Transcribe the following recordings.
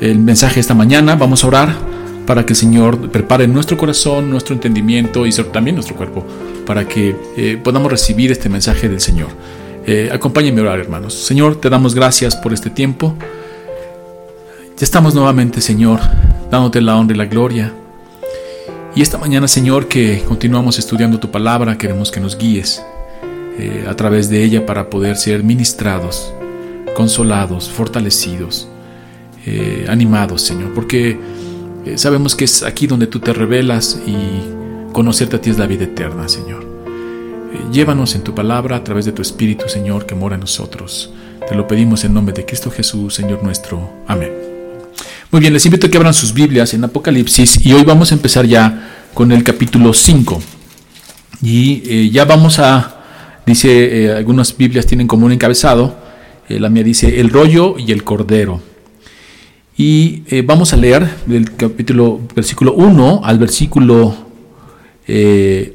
el mensaje esta mañana. Vamos a orar para que el Señor prepare nuestro corazón, nuestro entendimiento y también nuestro cuerpo para que eh, podamos recibir este mensaje del Señor. Eh, acompáñenme a orar, hermanos. Señor, te damos gracias por este tiempo. Ya estamos nuevamente, Señor, dándote la honra y la gloria. Y esta mañana, Señor, que continuamos estudiando tu palabra, queremos que nos guíes eh, a través de ella para poder ser ministrados, consolados, fortalecidos, eh, animados, Señor, porque eh, sabemos que es aquí donde tú te revelas y conocerte a ti es la vida eterna, Señor. llévanos en tu palabra a través de tu Espíritu, Señor, que mora en nosotros. Te lo pedimos en nombre de Cristo Jesús, Señor nuestro. Amén. Muy bien, les invito a que abran sus Biblias en Apocalipsis y hoy vamos a empezar ya con el capítulo 5. Y ya vamos a, dice, algunas Biblias tienen como un encabezado, la mía dice el rollo y el cordero. Y eh, vamos a leer del capítulo, versículo 1 al versículo 8. Eh,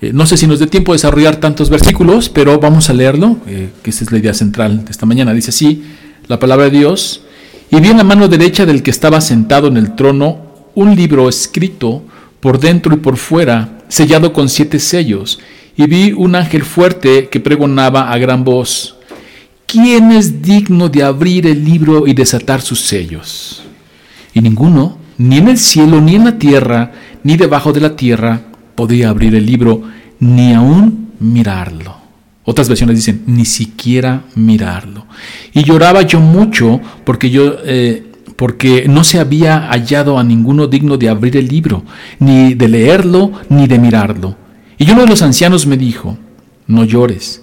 eh, no sé si nos dé tiempo de desarrollar tantos versículos, pero vamos a leerlo, que esa es la idea central de esta mañana. Dice así, la palabra de Dios. Y vi en la mano derecha del que estaba sentado en el trono un libro escrito por dentro y por fuera, sellado con siete sellos. Y vi un ángel fuerte que pregonaba a gran voz ¿quién es digno de abrir el libro y desatar sus sellos? Y ninguno, ni en el cielo, ni en la tierra, ni debajo de la tierra, podía abrir el libro, ni aún mirarlo. Otras versiones dicen, ni siquiera mirarlo. Y lloraba yo mucho porque yo... Eh, porque no se había hallado a ninguno digno de abrir el libro, ni de leerlo, ni de mirarlo. Y uno de los ancianos me dijo, no llores.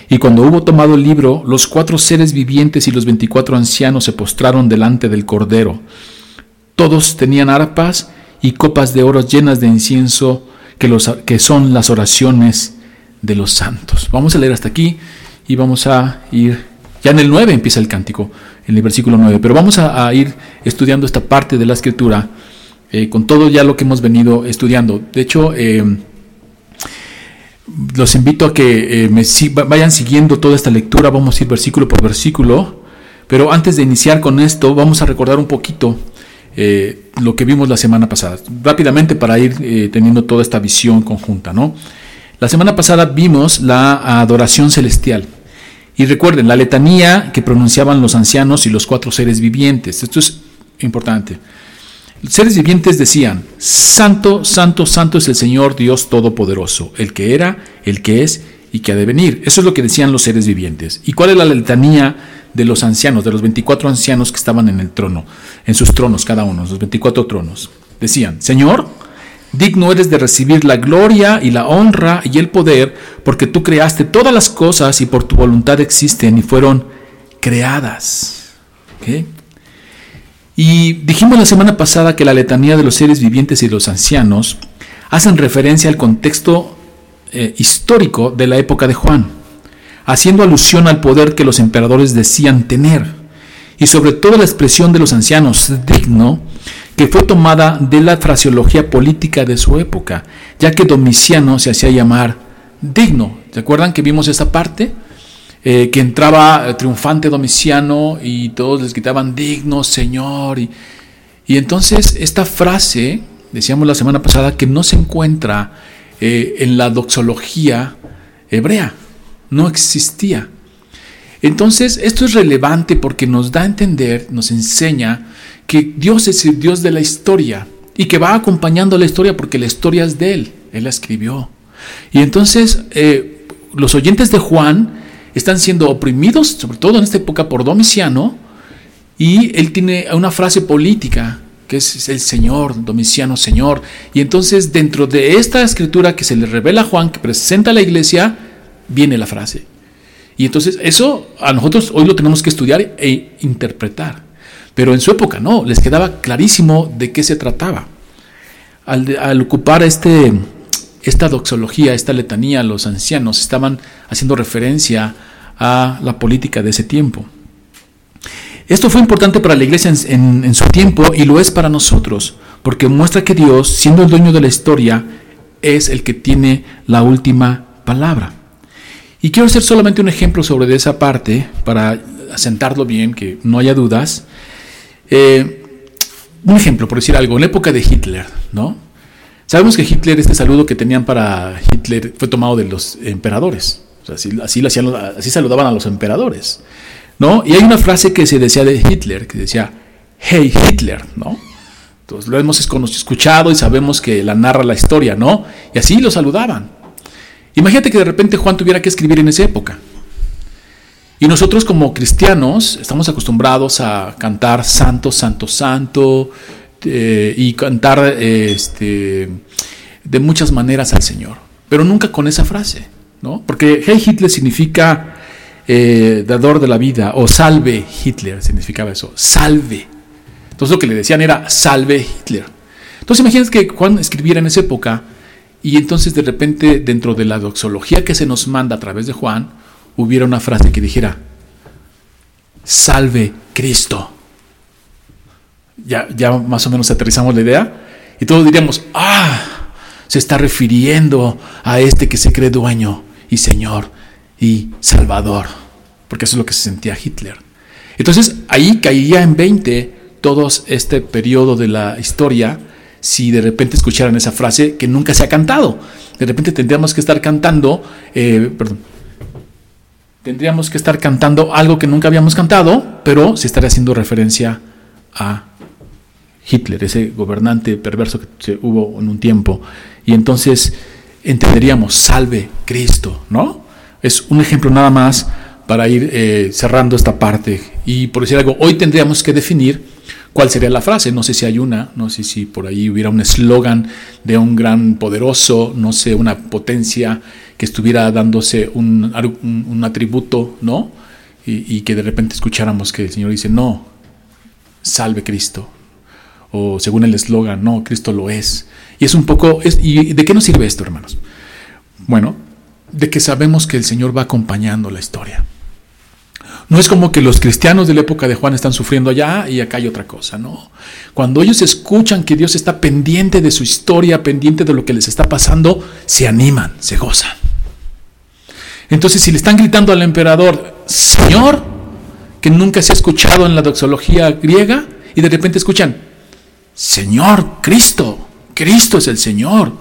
Y cuando hubo tomado el libro, los cuatro seres vivientes y los veinticuatro ancianos se postraron delante del Cordero. Todos tenían arpas y copas de oro llenas de incienso, que, los, que son las oraciones de los santos. Vamos a leer hasta aquí y vamos a ir, ya en el 9 empieza el cántico, en el versículo 9, pero vamos a ir estudiando esta parte de la escritura eh, con todo ya lo que hemos venido estudiando. De hecho, eh, los invito a que eh, me vayan siguiendo toda esta lectura, vamos a ir versículo por versículo, pero antes de iniciar con esto, vamos a recordar un poquito lo que vimos la semana pasada, rápidamente para ir teniendo toda esta visión conjunta. ¿no? La semana pasada vimos la adoración celestial. Y recuerden, la letanía que pronunciaban los ancianos y los cuatro seres vivientes. Esto es importante seres vivientes decían, Santo, Santo, Santo es el Señor Dios Todopoderoso, el que era, el que es y que ha de venir. Eso es lo que decían los seres vivientes. ¿Y cuál es la letanía de los ancianos, de los 24 ancianos que estaban en el trono, en sus tronos cada uno, los 24 tronos? Decían, Señor, digno eres de recibir la gloria y la honra y el poder, porque tú creaste todas las cosas y por tu voluntad existen y fueron creadas. ¿Okay? Y dijimos la semana pasada que la letanía de los seres vivientes y los ancianos hacen referencia al contexto eh, histórico de la época de Juan, haciendo alusión al poder que los emperadores decían tener, y sobre todo la expresión de los ancianos digno, que fue tomada de la fraseología política de su época, ya que Domiciano se hacía llamar digno. ¿Se acuerdan que vimos esa parte? Eh, que entraba eh, triunfante Domiciano y todos les gritaban digno Señor. Y, y, entonces esta frase, decíamos la semana pasada, que no se encuentra eh, en la doxología hebrea, no existía. Entonces esto es relevante porque nos da a entender, nos enseña que Dios es el Dios de la historia y que va acompañando la historia porque la historia es de Él, Él la escribió. Y entonces los oyentes de Juan, están siendo oprimidos, sobre todo en esta época, por Domiciano, y él tiene una frase política que es el Señor, Domiciano Señor. Y entonces dentro de esta escritura que se le revela a Juan, que presenta a la iglesia, viene la frase. Y entonces eso a nosotros hoy lo tenemos que estudiar e interpretar. Pero en su época no, les quedaba clarísimo de qué se trataba. Al, ocupar este, esta doxología, esta letanía, los ancianos estaban haciendo referencia a la política de ese tiempo. Esto fue importante para la iglesia en, su tiempo y lo es para nosotros, porque muestra que Dios, siendo el dueño de la historia, es el que tiene la última palabra. Y quiero hacer solamente un ejemplo sobre esa parte para asentarlo bien, que no haya dudas. Eh, un ejemplo, por decir algo, en la época de Hitler, ¿no? Sabemos que Hitler, este saludo que tenían para Hitler fue tomado de los emperadores. así, así, saludaban a los emperadores. ¿no? Y hay una frase que se decía de Hitler, que decía, hey Hitler, ¿no? Entonces lo hemos escuchado y sabemos que la narra la historia, ¿no? Y así lo saludaban. Imagínate que de repente Juan tuviera que escribir en esa época. Y nosotros como cristianos estamos acostumbrados a cantar santo, santo, santo eh, y cantar este, de muchas maneras al Señor, pero nunca con esa frase, ¿no? Porque Hey Hitler significa eh, dador de la vida o salve Hitler, significaba eso, salve. Entonces lo que le decían era salve Hitler. Entonces imagínate que Juan escribiera en esa época y entonces de repente dentro de la doxología que se nos manda a través de Juan, hubiera una frase que dijera, salve Cristo. Ya, ya más o menos aterrizamos la idea y todos diríamos, ah, se está refiriendo a este que se cree dueño y Señor y Salvador, porque eso es lo que se sentía Hitler. Entonces ahí caía en 20 todo este periodo de la historia si de repente escucharan esa frase que nunca se ha cantado. De repente tendríamos que estar cantando, eh, perdón, tendríamos que estar cantando algo que nunca habíamos cantado, pero se estaría haciendo referencia a Hitler, ese gobernante perverso que hubo en un tiempo. Y entonces entenderíamos, salve Cristo, ¿no? Es un ejemplo nada más para ir eh, cerrando esta parte. Y por decir algo, hoy tendríamos que definir cuál sería la frase. No sé si hay una, no sé si por ahí hubiera un eslogan de un gran poderoso, no sé, una potencia que estuviera dándose un, atributo, ¿no? Y, que de repente escucháramos que el Señor dice, no, salve Cristo. O según el eslogan, no, Cristo lo es. Y es un poco, ¿y de qué nos sirve esto, hermanos? Bueno, de que sabemos que el Señor va acompañando la historia. No es como que los cristianos de la época de Juan están sufriendo allá y acá hay otra cosa, no. Cuando ellos escuchan que Dios está pendiente de su historia, pendiente de lo que les está pasando, se animan, se gozan. Entonces, si le están gritando al emperador, Señor, que nunca se ha escuchado en la doxología griega, y de repente escuchan, Señor, Cristo, Cristo es el Señor,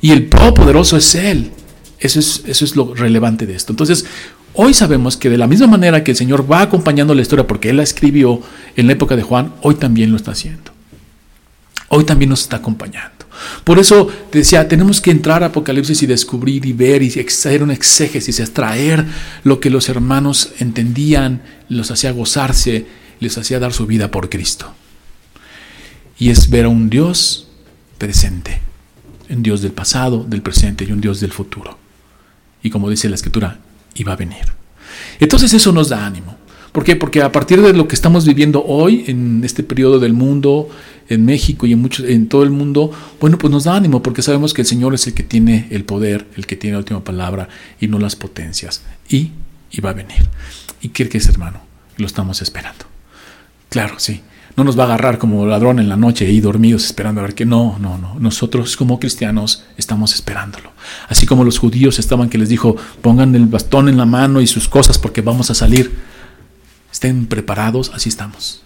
y el Todopoderoso es Él. Eso es, eso es lo relevante de esto. Entonces, hoy sabemos que de la misma manera que el Señor va acompañando la historia porque Él la escribió en la época de Juan, hoy también lo está haciendo. Hoy también nos está acompañando. Por eso decía, tenemos que entrar a Apocalipsis y descubrir y ver y hacer un exégesis, extraer lo que los hermanos entendían, los hacía gozarse, les hacía dar su vida por Cristo. Y es ver a un Dios presente, un Dios del pasado, del presente y un Dios del futuro. Y como dice la Escritura, iba a venir. Entonces eso nos da ánimo. ¿Por qué? Porque a partir de lo que estamos viviendo hoy, en este periodo del mundo, en México y en, muchos, en todo el mundo, bueno, pues nos da ánimo porque sabemos que el Señor es el que tiene el poder, el que tiene la última palabra y no las potencias. Y, y va a venir. ¿Y qué es, hermano? Lo estamos esperando. Claro, sí. No nos va a agarrar como ladrón en la noche y dormidos esperando a ver que no, no, no. Nosotros como cristianos estamos esperándolo. Así como los judíos estaban que les dijo, pongan el bastón en la mano y sus cosas porque vamos a salir estén preparados, así estamos,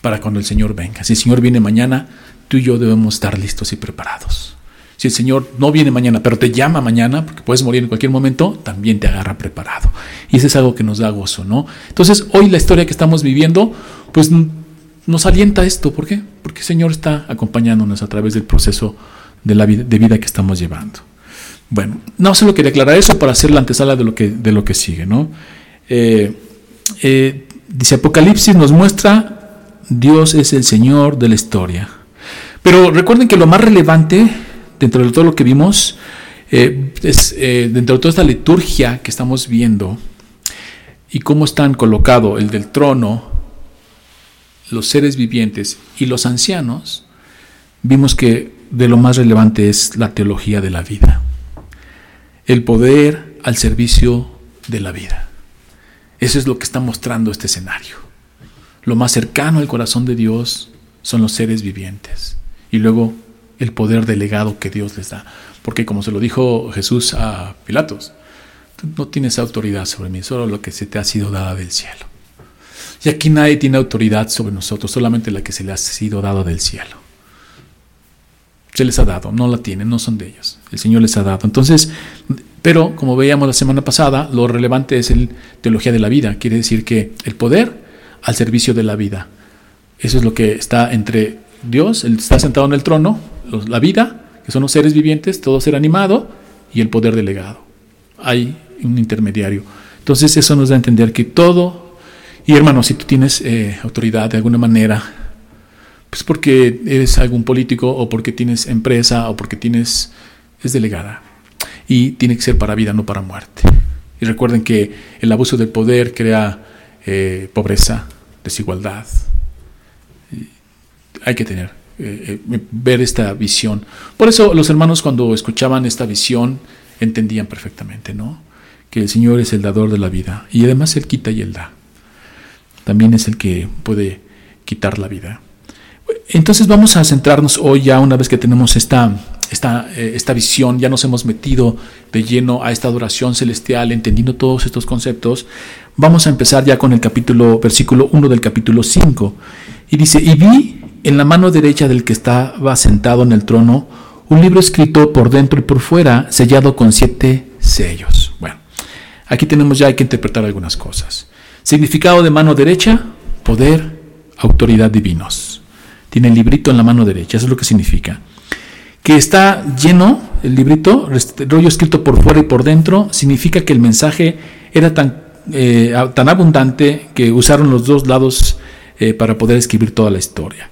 para cuando el Señor venga. Si el Señor viene mañana, tú y yo debemos estar listos y preparados. Si el Señor no viene mañana, pero te llama mañana, porque puedes morir en cualquier momento, también te agarra preparado. Y eso es algo que nos da gozo, ¿no? Entonces, hoy la historia que estamos viviendo, pues nos alienta esto. ¿Por qué? Porque el Señor está acompañándonos a través del proceso de, la vida, de vida que estamos llevando. Bueno, no solo quería aclarar eso para hacer la antesala de lo que, de lo que sigue, ¿no? Eh, eh, dice Apocalipsis nos muestra Dios es el Señor de la historia. Pero recuerden que lo más relevante dentro de todo lo que vimos eh, es dentro de toda esta liturgia que estamos viendo y cómo están colocados el del trono, los seres vivientes y los ancianos, vimos que de lo más relevante es la teología de la vida. El poder al servicio de la vida. Eso es lo que está mostrando este escenario. Lo más cercano al corazón de Dios son los seres vivientes. Y luego el poder delegado que Dios les da. Porque como se lo dijo Jesús a Pilatos, no tienes autoridad sobre mí, solo lo que se te ha sido dada del cielo. Y aquí nadie tiene autoridad sobre nosotros, solamente la que se le ha sido dada del cielo. Se les ha dado, no la tienen, no son de ellos. El Señor les ha dado. Entonces, pero como veíamos la semana pasada, lo relevante es el teología de la vida. Quiere decir que el poder al servicio de la vida. Eso es lo que está entre Dios, Él está sentado en el trono, la vida, que son los seres vivientes, todo ser animado, y el poder delegado. Hay un intermediario. Entonces eso nos da a entender que todo, y hermano, si tú tienes eh, autoridad de alguna manera, pues porque eres algún político o porque tienes empresa o porque tienes, es delegada. Y tiene que ser para vida, no para muerte. Y recuerden que el abuso del poder crea eh, pobreza, desigualdad. Hay que tener eh, ver esta visión. Por eso los hermanos cuando escuchaban esta visión entendían perfectamente, ¿no? Que el Señor es el dador de la vida y además Él quita y Él da. También es el que puede quitar la vida. Entonces vamos a centrarnos hoy ya una vez que tenemos esta, esta, eh, esta visión, ya nos hemos metido de lleno a esta adoración celestial, entendiendo todos estos conceptos, vamos a empezar ya con el capítulo, versículo 1 del capítulo 5. Y dice, y vi en la mano derecha del que estaba sentado en el trono un libro escrito por dentro y por fuera, sellado con siete sellos. Bueno, aquí tenemos ya hay que interpretar algunas cosas. Significado de mano derecha, poder, autoridad divinos. Tiene el librito en la mano derecha, eso es lo que significa. Que está lleno, el librito, el rollo escrito por fuera y por dentro, significa que el mensaje era tan, eh, tan abundante que usaron los dos lados eh, para poder escribir toda la historia.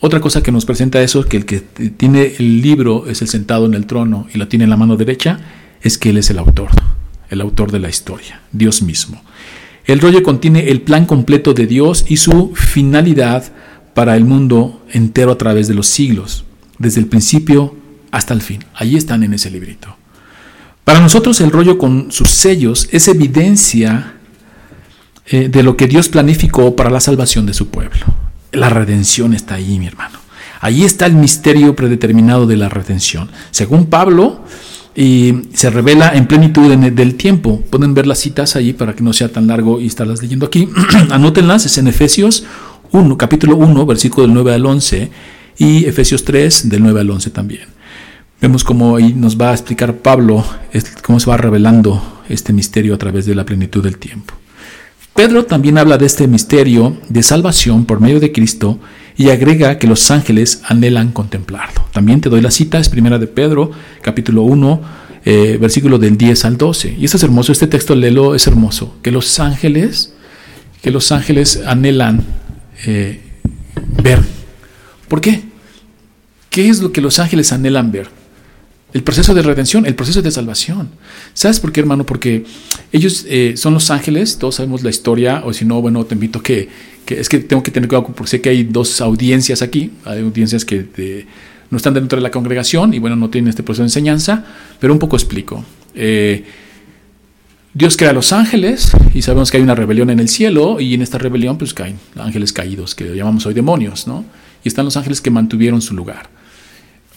Otra cosa que nos presenta eso, que el que tiene el libro es el sentado en el trono y lo tiene en la mano derecha, es que Él es el autor, el autor de la historia, Dios mismo. El rollo contiene el plan completo de Dios y su finalidad para el mundo entero a través de los siglos, desde el principio hasta el fin. Ahí están en ese librito. Para nosotros el rollo con sus sellos es evidencia eh, de lo que Dios planificó para la salvación de su pueblo. La redención está ahí, mi hermano. Ahí está el misterio predeterminado de la redención. Según Pablo, y se revela en plenitud del tiempo. Pueden ver las citas ahí para que no sea tan largo y estarlas leyendo aquí. Anótenlas, es en Efesios 1, capítulo 1, versículo del 9 al 11 y Efesios 3 del 9 al 11 también. Vemos cómo ahí nos va a explicar Pablo cómo se va revelando este misterio a través de la plenitud del tiempo. Pedro también habla de este misterio de salvación por medio de Cristo y agrega que los ángeles anhelan contemplarlo. También te doy la cita, es primera de Pedro, capítulo 1, eh, versículo del 10 al 12. Y esto es hermoso, este texto léelo, es hermoso, que los ángeles, que los ángeles anhelan eh, ver. ¿Por qué? ¿Qué es lo que los ángeles anhelan ver? El proceso de redención, el proceso de salvación. ¿Sabes por qué, hermano? Porque ellos eh, son los ángeles, todos sabemos la historia, o si no, bueno, te invito que, que es que tengo que tener cuidado porque sé que hay dos audiencias aquí, hay audiencias que no están dentro de la congregación y bueno, no tienen este proceso de enseñanza, pero un poco explico. Eh, Dios crea a los ángeles y sabemos que hay una rebelión en el cielo y en esta rebelión pues caen ángeles caídos, que llamamos hoy demonios, ¿no? Y están los ángeles que mantuvieron su lugar.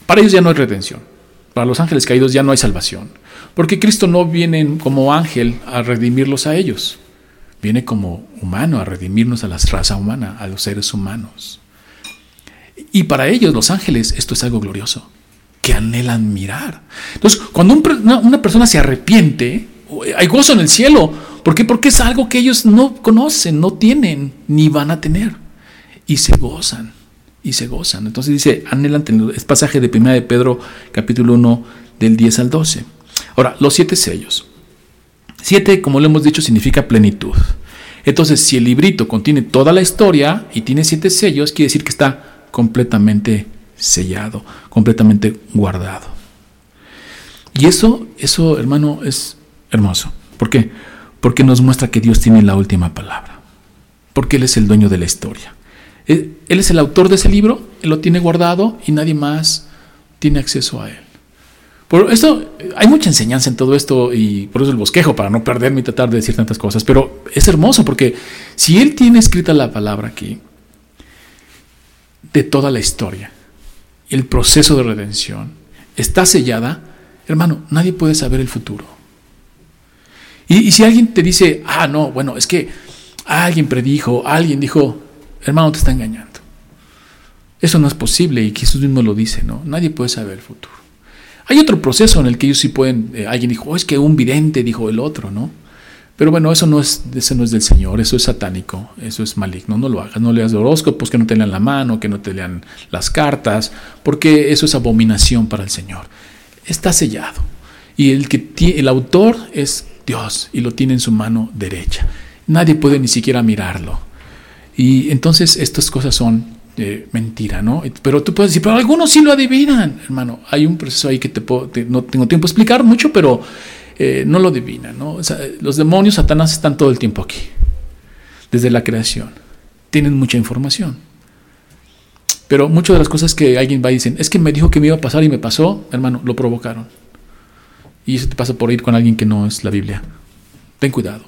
Para ellos ya no hay redención para los ángeles caídos ya no hay salvación. Porque Cristo no viene como ángel a redimirlos a ellos. Viene como humano a redimirnos a la raza humana, a los seres humanos. Y para ellos, los ángeles, esto es algo glorioso, que anhelan mirar. Entonces, cuando una, persona se arrepiente, hay gozo en el cielo. ¿Por qué? Porque es algo que ellos no conocen, no tienen, ni van a tener. Y se gozan y se gozan. Entonces dice, anhelan tener, es pasaje de 1 de Pedro capítulo 1 del 10 al 12. Ahora, los siete sellos. Siete, como lo hemos dicho, significa plenitud. Entonces, si el librito contiene toda la historia y tiene siete sellos, quiere decir que está completamente sellado, completamente guardado. Y eso, eso, hermano, es hermoso. ¿Por qué? Porque nos muestra que Dios tiene la última palabra. Porque Él es el dueño de la historia. Él es el autor de ese libro, él lo tiene guardado y nadie más tiene acceso a él. Por esto, hay mucha enseñanza en todo esto y por eso el bosquejo, para no perderme y tratar de decir tantas cosas. Pero es hermoso porque si él tiene escrita la palabra aquí, de toda la historia, el proceso de redención, está sellada, hermano, nadie puede saber el futuro. Y, si alguien te dice, ah, no, bueno, es que alguien predijo, alguien dijo, hermano, te está engañando. Eso no es posible y Jesús mismo lo dice, ¿no? Nadie puede saber el futuro. Hay otro proceso en el que ellos sí pueden, eh, alguien dijo, oh, es que un vidente dijo el otro, ¿no? Pero bueno, eso no, es, eso no es del Señor, eso es satánico, eso es maligno, no lo hagas, no leas horóscopos, que no te lean la mano, que no te lean las cartas, porque eso es abominación para el Señor. Está sellado. Y el, que el autor es Dios y lo tiene en su mano derecha. Nadie puede ni siquiera mirarlo. Y entonces estas cosas son mentira, ¿no? Pero tú puedes decir, pero algunos sí lo adivinan, hermano. Hay un proceso ahí que te, puedo, no tengo tiempo de explicar mucho, pero eh, no lo divina. ¿no? los demonios, Satanás están todo el tiempo aquí, desde la creación. Tienen mucha información. Pero muchas de las cosas que alguien va y dicen, es que me dijo que me iba a pasar y me pasó, hermano, lo provocaron. Y eso te pasa por ir con alguien que no es la Biblia. Ten cuidado.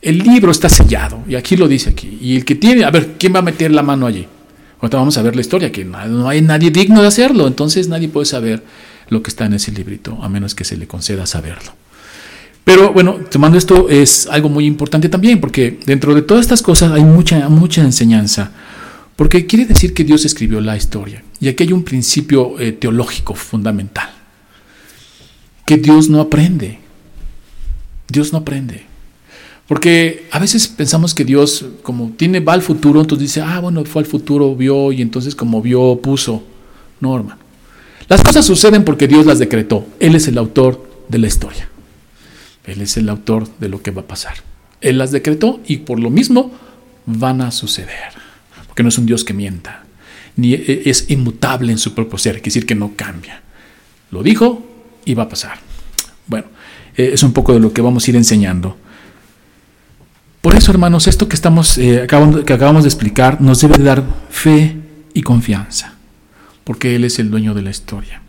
El libro está sellado, y aquí lo dice aquí. Y el que tiene, a ver, ¿quién va a meter la mano allí? Ahorita vamos a ver la historia, que no hay nadie digno de hacerlo, entonces nadie puede saber lo que está en ese librito, a menos que se le conceda saberlo. Pero bueno, tomando esto es algo muy importante también, porque dentro de todas estas cosas hay mucha, mucha enseñanza, porque quiere decir que Dios escribió la historia. Y aquí hay un principio eh, teológico fundamental, que Dios no aprende. Dios no aprende. Porque a veces pensamos que Dios, como tiene, va al futuro, entonces dice, ah, bueno, fue al futuro, vio, y entonces como vio, puso. No, hermano. Las cosas suceden porque Dios las decretó. Él es el autor de la historia. Él es el autor de lo que va a pasar. Él las decretó y por lo mismo van a suceder. Porque no es un Dios que mienta, ni e, es inmutable en su propio ser, quiere decir que no cambia. Lo dijo y va a pasar. Bueno, eh, es un poco de lo que vamos a ir enseñando. Por eso, hermanos, esto que, estamos, eh, que acabamos de explicar nos debe dar fe y confianza, porque Él es el dueño de la historia.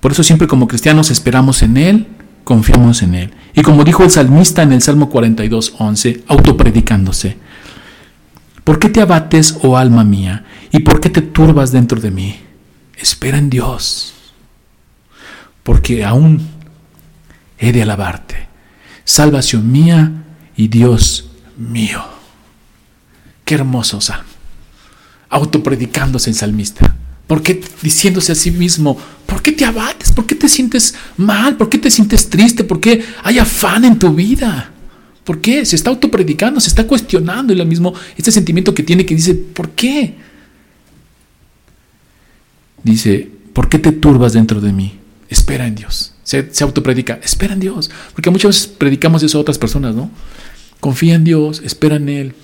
Por eso siempre como cristianos esperamos en Él confiamos en Él. Y como dijo el salmista en el Salmo 42, 11, autopredicándose, ¿por qué te abates, oh alma mía? ¿Y por qué te turbas dentro de mí? Espera en Dios, porque aún he de alabarte. Salvación mía y Dios mío. Qué hermoso salmo. Autopredicándose el salmista. ¿Por qué diciéndose a sí mismo, ¿por qué te abates? ¿Por qué te sientes mal? ¿Por qué te sientes triste? ¿Por qué hay afán en tu vida? ¿Por qué? Se está autopredicando, se está cuestionando y lo mismo, este sentimiento que tiene que dice, ¿por qué? Dice, ¿por qué te turbas dentro de mí? Espera en Dios. Se, se autopredica, espera en Dios. Porque muchas veces predicamos eso a otras personas, ¿no? Confía en Dios, espera en Él.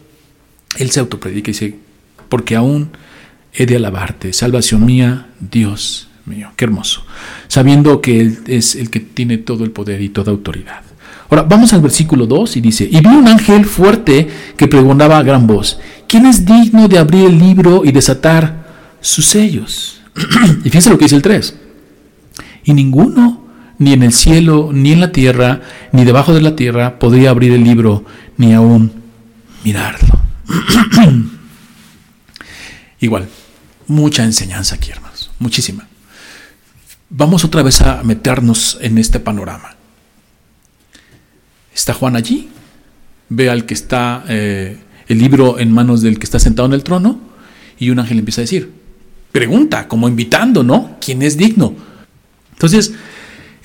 Él se autopredica y dice, porque aún he de alabarte, salvación mía, Dios mío. Qué hermoso. Sabiendo que Él es el que tiene todo el poder y toda autoridad. Ahora, vamos al versículo 2 y dice, y vi un ángel fuerte que preguntaba a gran voz, ¿quién es digno de abrir el libro y desatar sus sellos? y fíjense lo que dice el 3. Y ninguno, ni en el cielo, ni en la tierra, ni debajo de la tierra, podría abrir el libro, ni aún mirarlo. Igual, mucha enseñanza aquí, hermanos, muchísima. Vamos otra vez a meternos en este panorama. Está Juan allí, ve al que está eh, el libro en manos del que está sentado en el trono y un ángel empieza a decir, pregunta, como invitando, ¿no? ¿Quién es digno? Entonces,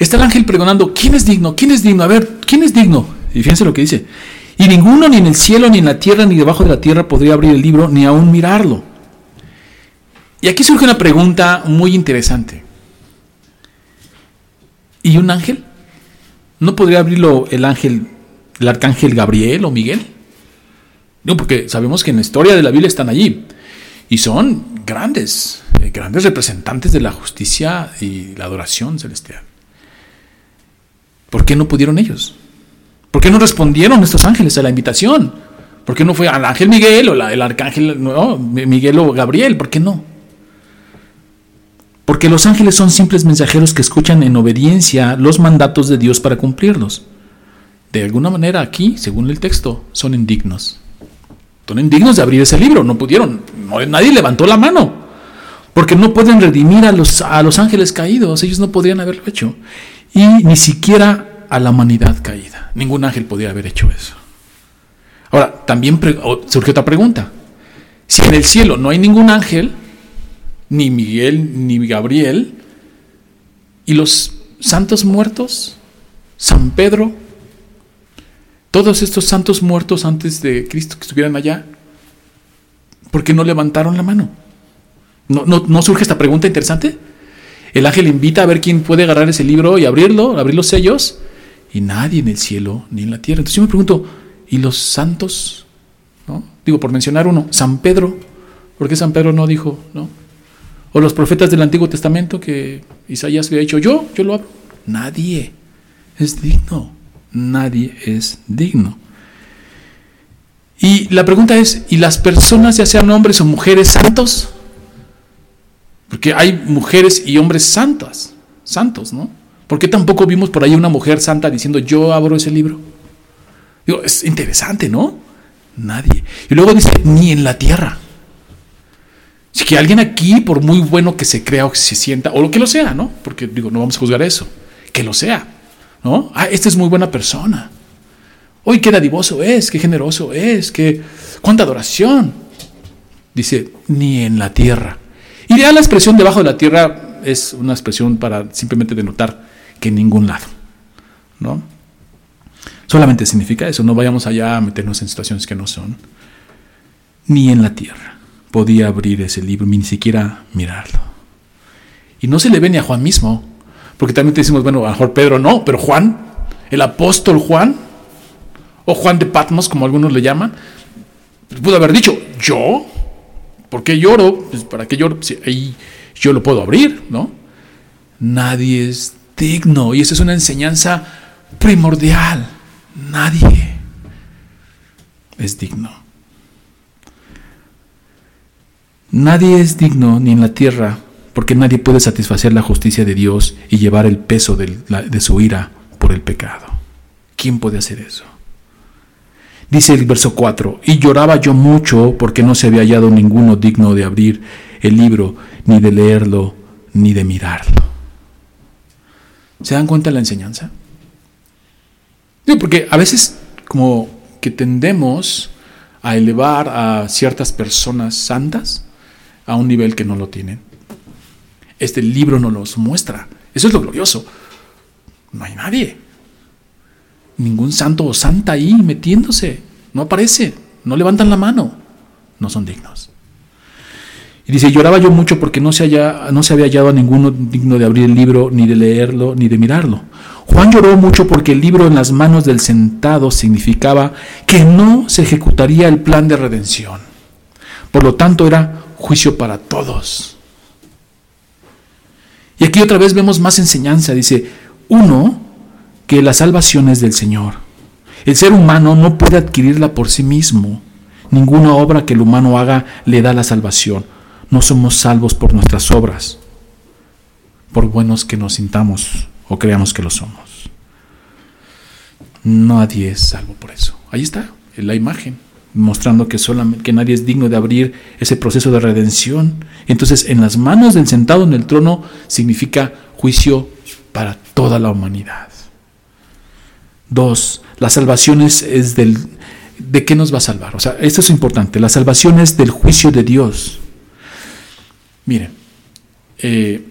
está el ángel preguntando, ¿quién es digno? ¿Quién es digno? A ver, ¿quién es digno? Y fíjense lo que dice. Y ninguno, ni en el cielo, ni en la tierra, ni debajo de la tierra podría abrir el libro, ni aún mirarlo. Y aquí surge una pregunta muy interesante. ¿Y un ángel? ¿No podría abrirlo el ángel, el arcángel Gabriel o Miguel? No, porque sabemos que en la historia de la Biblia están allí. Y son grandes, eh, grandes representantes de la justicia y la adoración celestial. ¿Por qué no pudieron ellos? ¿Por qué no respondieron estos ángeles a la invitación? ¿Por qué no fue al ángel Miguel o el arcángel Miguel o Gabriel? ¿Por qué no? Porque los ángeles son simples mensajeros que escuchan en obediencia los mandatos de Dios para cumplirlos. De alguna manera aquí, según el texto, son indignos. Son indignos de abrir ese libro, no pudieron, nadie levantó la mano, porque no pueden redimir a los, a los ángeles caídos, ellos no podrían haberlo hecho, y ni siquiera a la humanidad caída, ningún ángel podría haber hecho eso. Ahora, también surge otra pregunta. Si en el cielo no hay ningún ángel, ni Miguel, ni Gabriel, ¿y los santos muertos? San Pedro, todos estos santos muertos antes de Cristo que estuvieran allá, ¿por qué no levantaron la mano? ¿No, no, surge esta pregunta interesante? El ángel invita a ver quién puede agarrar ese libro y abrirlo, abrir los sellos, y nadie en el cielo ni en la tierra. Entonces yo me pregunto, y los santos, ¿no? Digo, por mencionar uno, San Pedro, ¿por qué San Pedro no dijo, no? O los profetas del Antiguo Testamento que Isaías había dicho, yo, yo lo abro. Nadie es digno, nadie es digno. Y la pregunta es, ¿y las personas, ya sean hombres o mujeres santos? Porque hay mujeres y hombres santas, santos, ¿no? ¿Por qué tampoco vimos por ahí una mujer santa diciendo, yo abro ese libro? es interesante, ¿no? Nadie. Y luego dice, ni en la tierra. Si que alguien aquí, por muy bueno que se crea o que se sienta, o lo que lo sea, ¿no? Porque digo, no vamos a juzgar eso, que lo sea, ¿no? Ah, este es muy buena persona. Hoy qué dadivoso es, qué generoso es, qué cuánta adoración. Dice, ni en la tierra. Ya la expresión debajo de la tierra es una expresión para simplemente denotar que en ningún lado, ¿no? Solamente significa eso, no vayamos allá a meternos en situaciones que no son. Ni en la tierra podía abrir ese libro, ni siquiera mirarlo. Y no se le ve ni a Juan mismo, porque también te decimos, bueno, a lo mejor Pedro no, pero Juan, el apóstol Juan, o Juan de Patmos, como algunos le llaman, pudo haber dicho, yo, ¿por qué lloro? Pues, ¿Para qué lloro? Si ahí yo lo puedo abrir, ¿no? Nadie es digno, y esa es una enseñanza primordial. Nadie es digno. Nadie es digno ni en la tierra, porque nadie puede satisfacer la justicia de Dios y llevar el peso de, su ira por el pecado. ¿Quién puede hacer eso? Dice el verso 4, y lloraba yo mucho porque no se había hallado ninguno digno de abrir el libro, ni de leerlo, ni de mirarlo. ¿Se dan cuenta de la enseñanza? porque a veces como que tendemos a elevar a ciertas personas santas a un nivel que no lo tienen. Este libro no los muestra. Eso es lo glorioso. No hay nadie. Ningún santo o santa ahí metiéndose. No aparece. No levantan la mano. No son dignos. Y dice, lloraba yo mucho porque no se, no se había hallado a ninguno digno de abrir el libro, ni de leerlo, ni de mirarlo. Juan lloró mucho porque el libro en las manos del sentado significaba que no se ejecutaría el plan de redención. Por lo tanto, era juicio para todos. Y aquí otra vez vemos más enseñanza. Dice, uno, que la salvación es del Señor. El ser humano no puede adquirirla por sí mismo. Ninguna obra que el humano haga le da la salvación. No somos salvos por nuestras obras, por buenos que nos sintamos o creamos que lo somos. Nadie es salvo por eso. Ahí está, la imagen, mostrando que, solamente, que nadie es digno de abrir ese proceso de redención. Entonces, en las manos del sentado en el trono significa juicio para toda la humanidad. Dos, la salvación es, del... ¿De qué nos va a salvar? O sea, esto es importante. La salvación es del juicio de Dios. Miren, eh,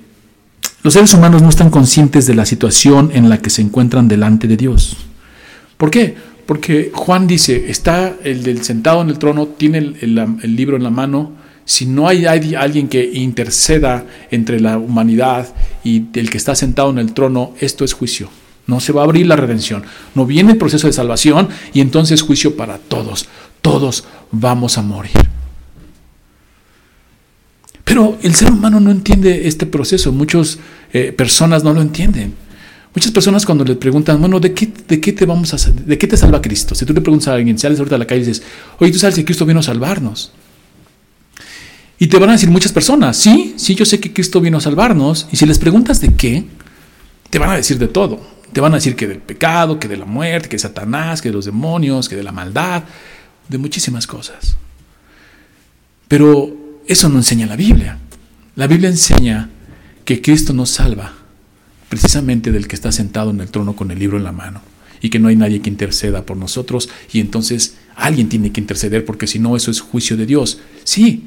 los seres humanos no están conscientes de la situación en la que se encuentran delante de Dios. ¿Por qué? Porque Juan dice, está el del sentado en el trono, tiene el, libro en la mano, si no hay, alguien que interceda entre la humanidad y el que está sentado en el trono, esto es juicio. No se va a abrir la redención. No viene el proceso de salvación y entonces juicio para todos. Todos vamos a morir. Pero el ser humano no entiende este proceso. Muchas eh, personas no lo entienden. Muchas personas cuando le preguntan, bueno, ¿de qué, de qué te vamos a de qué te salva Cristo? Si tú le preguntas a alguien, sales ahorita a la calle y dices, oye, tú sabes que Cristo vino a salvarnos. Y te van a decir muchas personas, sí, sí, yo sé que Cristo vino a salvarnos. Y si les preguntas de qué, te van a decir de todo. Te van a decir que del pecado, que de la muerte, que de Satanás, que de los demonios, que de la maldad, de muchísimas cosas. Pero eso no enseña la Biblia. La Biblia enseña que Cristo nos salva precisamente del que está sentado en el trono con el libro en la mano y que no hay nadie que interceda por nosotros y entonces alguien tiene que interceder porque si no eso es juicio de Dios. Sí,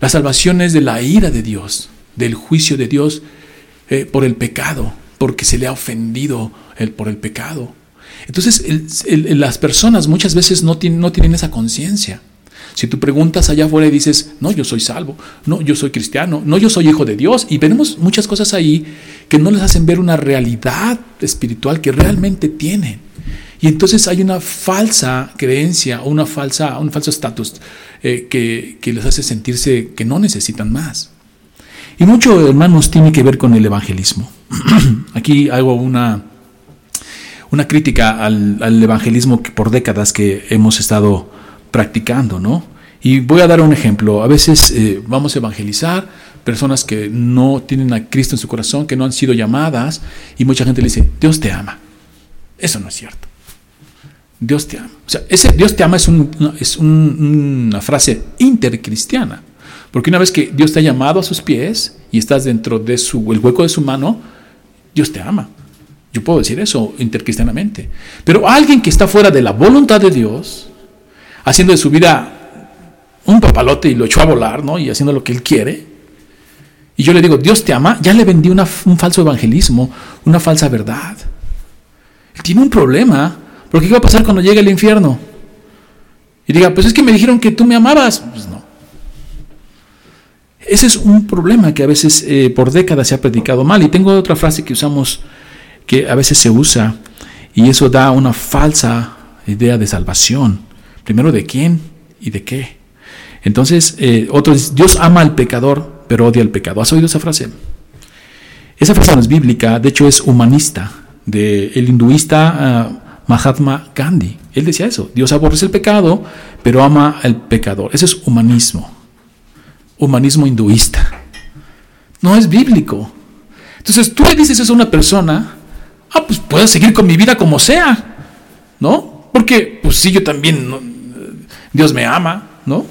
la salvación es de la ira de Dios, del juicio de Dios eh, por el pecado, porque se le ha ofendido el, por el pecado. Entonces las personas muchas veces no tienen, esa conciencia. Si tú preguntas allá afuera y dices, no, yo soy salvo, no, yo soy cristiano, no, yo soy hijo de Dios, y tenemos muchas cosas ahí que no les hacen ver una realidad espiritual que realmente tienen. Y entonces hay una falsa creencia, una falsa, un falso estatus eh, que, que les hace sentirse que no necesitan más. Y mucho, hermanos, tiene que ver con el evangelismo. Aquí hago una, una crítica al, al, evangelismo que por décadas que hemos estado practicando, ¿no? Y voy a dar un ejemplo. A veces eh, vamos a evangelizar personas que no tienen a Cristo en su corazón, que no han sido llamadas, y mucha gente le dice, Dios te ama. Eso no es cierto. Dios te ama. O sea, ese Dios te ama es, es una frase intercristiana. Porque una vez que Dios te ha llamado a sus pies y estás dentro de su, el hueco de su mano, Dios te ama. Yo puedo decir eso intercristianamente. Pero alguien que está fuera de la voluntad de Dios, haciendo de su vida un papalote y lo echó a volar, ¿no? Y haciendo lo que él quiere. Y yo le digo, Dios te ama, ya le vendí un falso evangelismo, una falsa verdad. Él tiene un problema, porque ¿qué va a pasar cuando llegue al infierno? Y diga, pues es que me dijeron que tú me amabas. Pues no. Ese es un problema que a veces eh, por décadas se ha predicado mal. Y tengo otra frase que usamos, que a veces se usa, y eso da una falsa idea de salvación. Primero, ¿de quién y de qué? Entonces, eh, otro dice, Dios ama al pecador, pero odia al pecado. ¿Has oído esa frase? Esa frase no es bíblica, de hecho es humanista, del el hinduista ah, Mahatma Gandhi. Él decía eso, Dios aborrece el pecado, pero ama al pecador. Ese es humanismo, humanismo hinduista. No es bíblico. Entonces tú le dices eso a una persona, ah, pues puedo seguir con mi vida como sea, ¿no? Porque, pues sí, yo también Dios me ama, ¿no?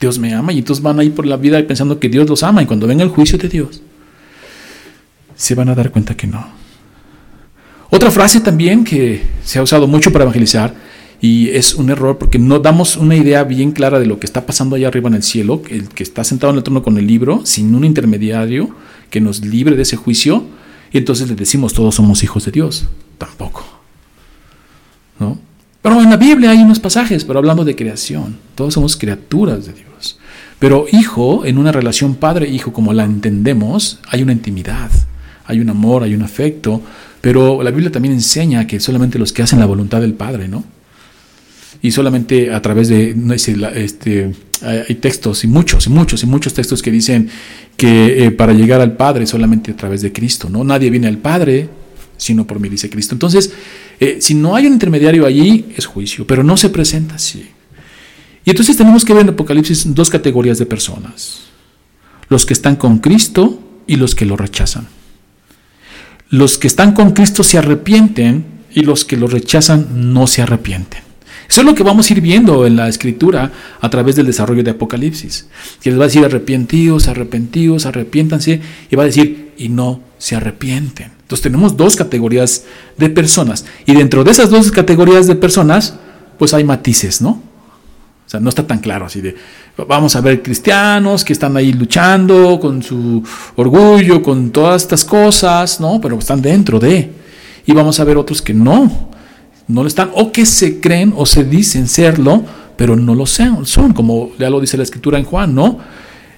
Dios me ama y entonces van a ir por la vida pensando que Dios los ama y cuando venga el juicio de Dios se van a dar cuenta que no. Otra frase también que se ha usado mucho para evangelizar y es un error porque no damos una idea bien clara de lo que está pasando allá arriba en el cielo, el que está sentado en el trono con el libro, sin un intermediario que nos libre de ese juicio, y entonces le decimos todos somos hijos de Dios. Tampoco. ¿No? Pero en la Biblia hay unos pasajes, pero hablando de creación. Todos somos criaturas de Dios. Pero hijo, en una relación padre-hijo como la entendemos, hay una intimidad, hay un amor, hay un afecto. Pero la Biblia también enseña que solamente los que hacen la voluntad del Padre, ¿no? Y solamente a través de, este, hay textos y muchos, y muchos, y muchos textos que dicen que eh, para llegar al Padre solamente a través de Cristo, ¿no? Nadie viene al Padre sino por mí, dice Cristo. Entonces, eh, si no hay un intermediario allí, es juicio, pero no se presenta así. Y entonces tenemos que ver en Apocalipsis dos categorías de personas. Los que están con Cristo y los que lo rechazan. Los que están con Cristo se arrepienten y los que lo rechazan no se arrepienten. Eso es lo que vamos a ir viendo en la escritura a través del desarrollo de Apocalipsis. Que les va a decir arrepentidos, arrepentidos, arrepiéntanse, y va a decir, y no se arrepienten. Entonces tenemos dos categorías de personas. Y dentro de esas dos categorías de personas, pues hay matices, ¿no? O sea, no está tan claro así de, vamos a ver cristianos que están ahí luchando con su orgullo, con todas estas cosas, ¿no? Pero están dentro de. Y vamos a ver otros que no, no lo están, o que se creen o se dicen serlo, pero no lo sean, son, como ya lo dice la escritura en Juan, ¿no?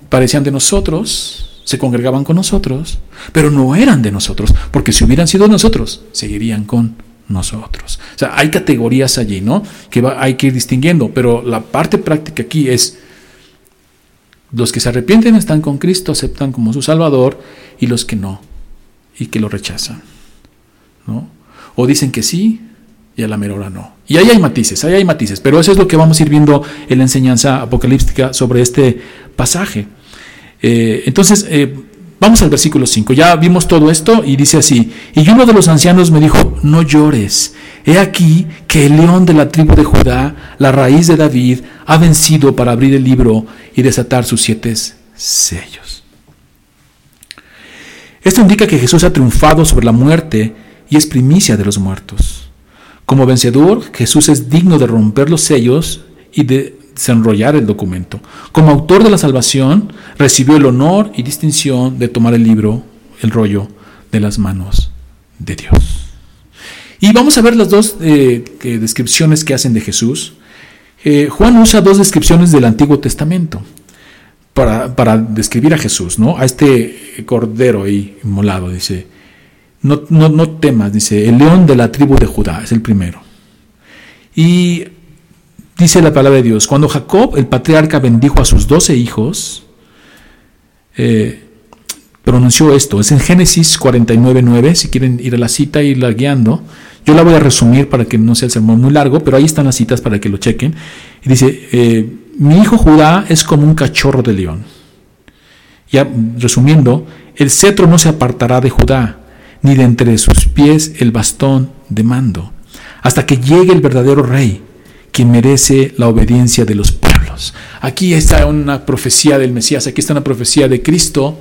Parecían de nosotros, se congregaban con nosotros, pero no eran de nosotros, porque si hubieran sido nosotros, seguirían con nosotros. O sea, hay categorías allí, ¿no? Que hay que ir distinguiendo, pero la parte práctica aquí es, los que se arrepienten están con Cristo, aceptan como su Salvador, y los que no, y que lo rechazan. ¿no? O dicen que sí y a la mera hora no. Y ahí hay matices, ahí hay matices, pero eso es lo que vamos a ir viendo en la enseñanza apocalíptica sobre este pasaje. Eh, entonces, eh, vamos al versículo 5. Ya vimos todo esto y dice así, y uno de los ancianos me dijo, no llores, he aquí que el león de la tribu de Judá, la raíz de David, ha vencido para abrir el libro y desatar sus siete sellos. Esto indica que Jesús ha triunfado sobre la muerte y es primicia de los muertos. Como vencedor, Jesús es digno de romper los sellos y de desenrollar el documento. Como autor de la salvación, recibió el honor y distinción de tomar el libro, el rollo, de las manos de Dios. Y vamos a ver las dos eh, descripciones que hacen de Jesús. Eh, Juan usa dos descripciones del Antiguo Testamento para, describir a Jesús, ¿no? A este cordero ahí inmolado, dice, no, temas, dice, el león de la tribu de Judá, es el primero. Y dice la palabra de Dios, cuando Jacob, el patriarca, bendijo a sus doce hijos, eh, pronunció esto, es en Génesis 49.9, si quieren ir a la cita y irla guiando, yo la voy a resumir para que no sea el sermón muy largo, pero ahí están las citas para que lo chequen. Y dice, eh, mi hijo Judá es como un cachorro de león. Ya resumiendo, el cetro no se apartará de Judá, ni de entre sus pies el bastón de mando, hasta que llegue el verdadero rey, quien merece la obediencia de los pueblos. Aquí está una profecía del Mesías, aquí está una profecía de Cristo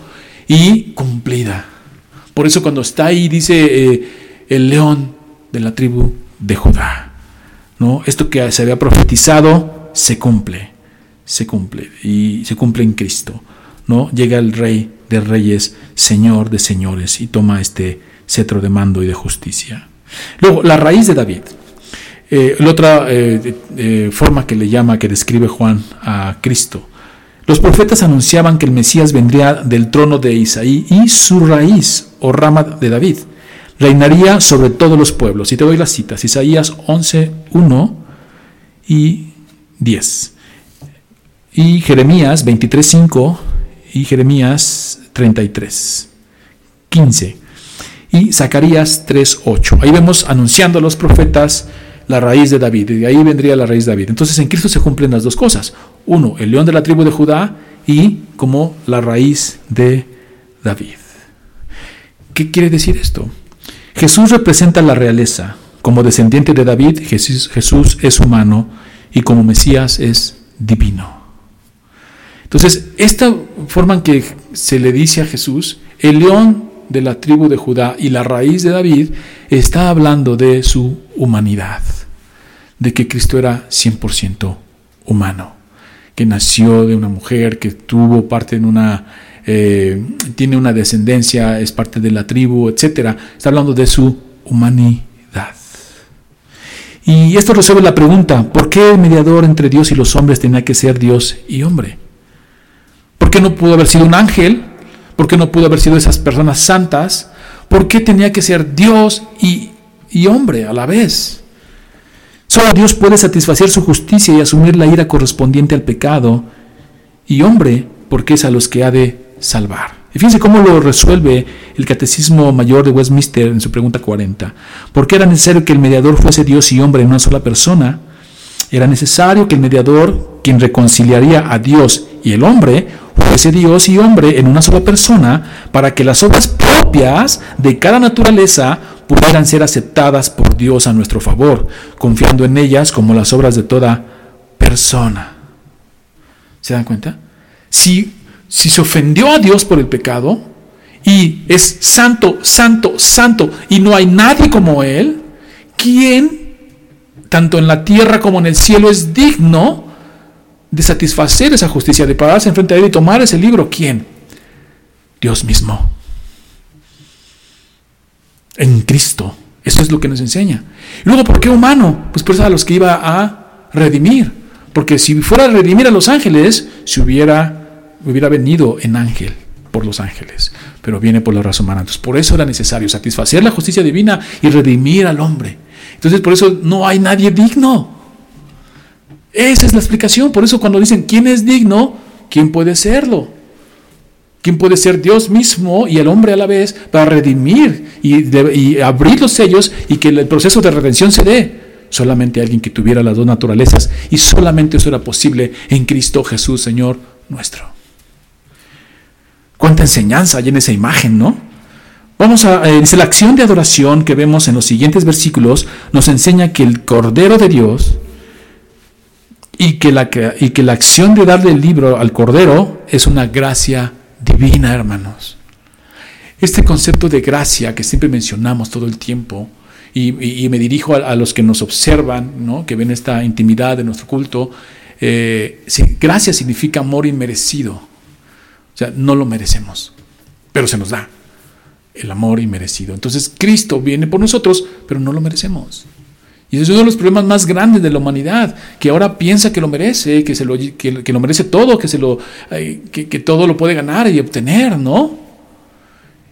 y cumplida. Por eso cuando está ahí dice eh, el león de la tribu de Judá. ¿no? Esto que se había profetizado se cumple se cumple y se cumple en Cristo. ¿no? Llega el Rey de Reyes, Señor de Señores y toma este cetro de mando y de justicia. Luego, la raíz de David. Eh, la otra eh, eh, forma que le llama, que describe Juan a Cristo. Los profetas anunciaban que el Mesías vendría del trono de Isaí y su raíz o rama de David reinaría sobre todos los pueblos. Y te doy las citas, Isaías 11, 1 y 10 y Jeremías 23.5 y Jeremías 33, 15 y Zacarías 3.8. Ahí vemos anunciando a los profetas la raíz de David, y de ahí vendría la raíz de David. Entonces en Cristo se cumplen las dos cosas. Uno, el león de la tribu de Judá y como la raíz de David. ¿Qué quiere decir esto? Jesús representa la realeza. Como descendiente de David, Jesús, Jesús es humano y como Mesías es divino. Entonces, esta forma en que se le dice a Jesús, el león de la tribu de Judá y la raíz de David, está hablando de su humanidad, de que Cristo era 100% humano, que nació de una mujer, que tuvo parte en una, eh, tiene una descendencia, es parte de la tribu, etc. Está hablando de su humanidad. Y esto resuelve la pregunta, ¿por qué el mediador entre Dios y los hombres tenía que ser Dios y hombre? ¿Por qué no pudo haber sido un ángel? ¿Por qué no pudo haber sido esas personas santas? ¿Por qué tenía que ser Dios y, y hombre a la vez? Solo Dios puede satisfacer su justicia y asumir la ira correspondiente al pecado, y hombre, porque es a los que ha de salvar. Y fíjense cómo lo resuelve el Catecismo Mayor de Westminster en su pregunta 40. ¿Por qué era necesario que el mediador fuese Dios y hombre en una sola persona? Era necesario que el mediador, quien reconciliaría a Dios y el hombre, fuese Dios y hombre en una sola persona, para que las obras propias de cada naturaleza pudieran ser aceptadas por Dios a nuestro favor, confiando en ellas como las obras de toda persona. ¿Se dan cuenta? Si, si se ofendió a Dios por el pecado y es santo, santo, santo y no hay nadie como Él, ¿quién tanto en la tierra como en el cielo, es digno de satisfacer esa justicia, de pararse enfrente de Él y tomar ese libro. ¿Quién? Dios mismo. En Cristo. Eso es lo que nos enseña. Y luego, ¿por qué humano? Pues por eso a los que iba a redimir. Porque si fuera a redimir a los ángeles, se hubiera, hubiera venido en ángel por los ángeles. Pero viene por la raza humana. Entonces, por eso era necesario satisfacer la justicia divina y redimir al hombre. Entonces por eso no hay nadie digno. Esa es la explicación. Por eso cuando dicen quién es digno, ¿quién puede serlo? ¿Quién puede ser Dios mismo y el hombre a la vez para redimir y, abrir los sellos y que el proceso de redención se dé? Solamente alguien que tuviera las dos naturalezas y solamente eso era posible en Cristo Jesús, Señor nuestro. Cuánta enseñanza hay en esa imagen, ¿no? Vamos a, eh, la acción de adoración que vemos en los siguientes versículos nos enseña que el Cordero de Dios y que la, y que la acción de darle el libro al Cordero es una gracia divina, hermanos. Este concepto de gracia que siempre mencionamos todo el tiempo, y, me dirijo a, los que nos observan, ¿no? que ven esta intimidad de nuestro culto, eh, gracia significa amor inmerecido. O sea, no lo merecemos, pero se nos da el amor inmerecido. Entonces Cristo viene por nosotros, pero no lo merecemos. Y ese es uno de los problemas más grandes de la humanidad, que ahora piensa que lo merece, que, se lo, que, lo merece todo, que, se lo, que, todo lo puede ganar y obtener, ¿no?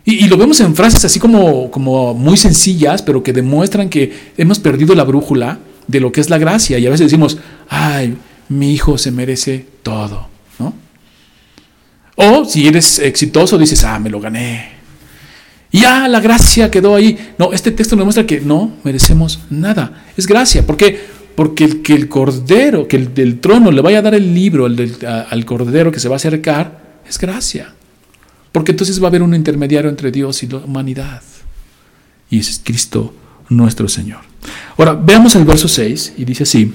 Y, lo vemos en frases así como, como muy sencillas, pero que demuestran que hemos perdido la brújula de lo que es la gracia. Y a veces decimos, ay, mi hijo se merece todo, ¿no? O si eres exitoso, dices, ah, me lo gané, ya la gracia quedó ahí. No, este texto nos muestra que no merecemos nada. Es gracia. ¿Por qué? Porque el que el cordero, que el del trono le vaya a dar el libro al cordero que se va a acercar, es gracia. Porque entonces va a haber un intermediario entre Dios y la humanidad. Y es Cristo nuestro Señor. Ahora, veamos el verso 6 y dice así.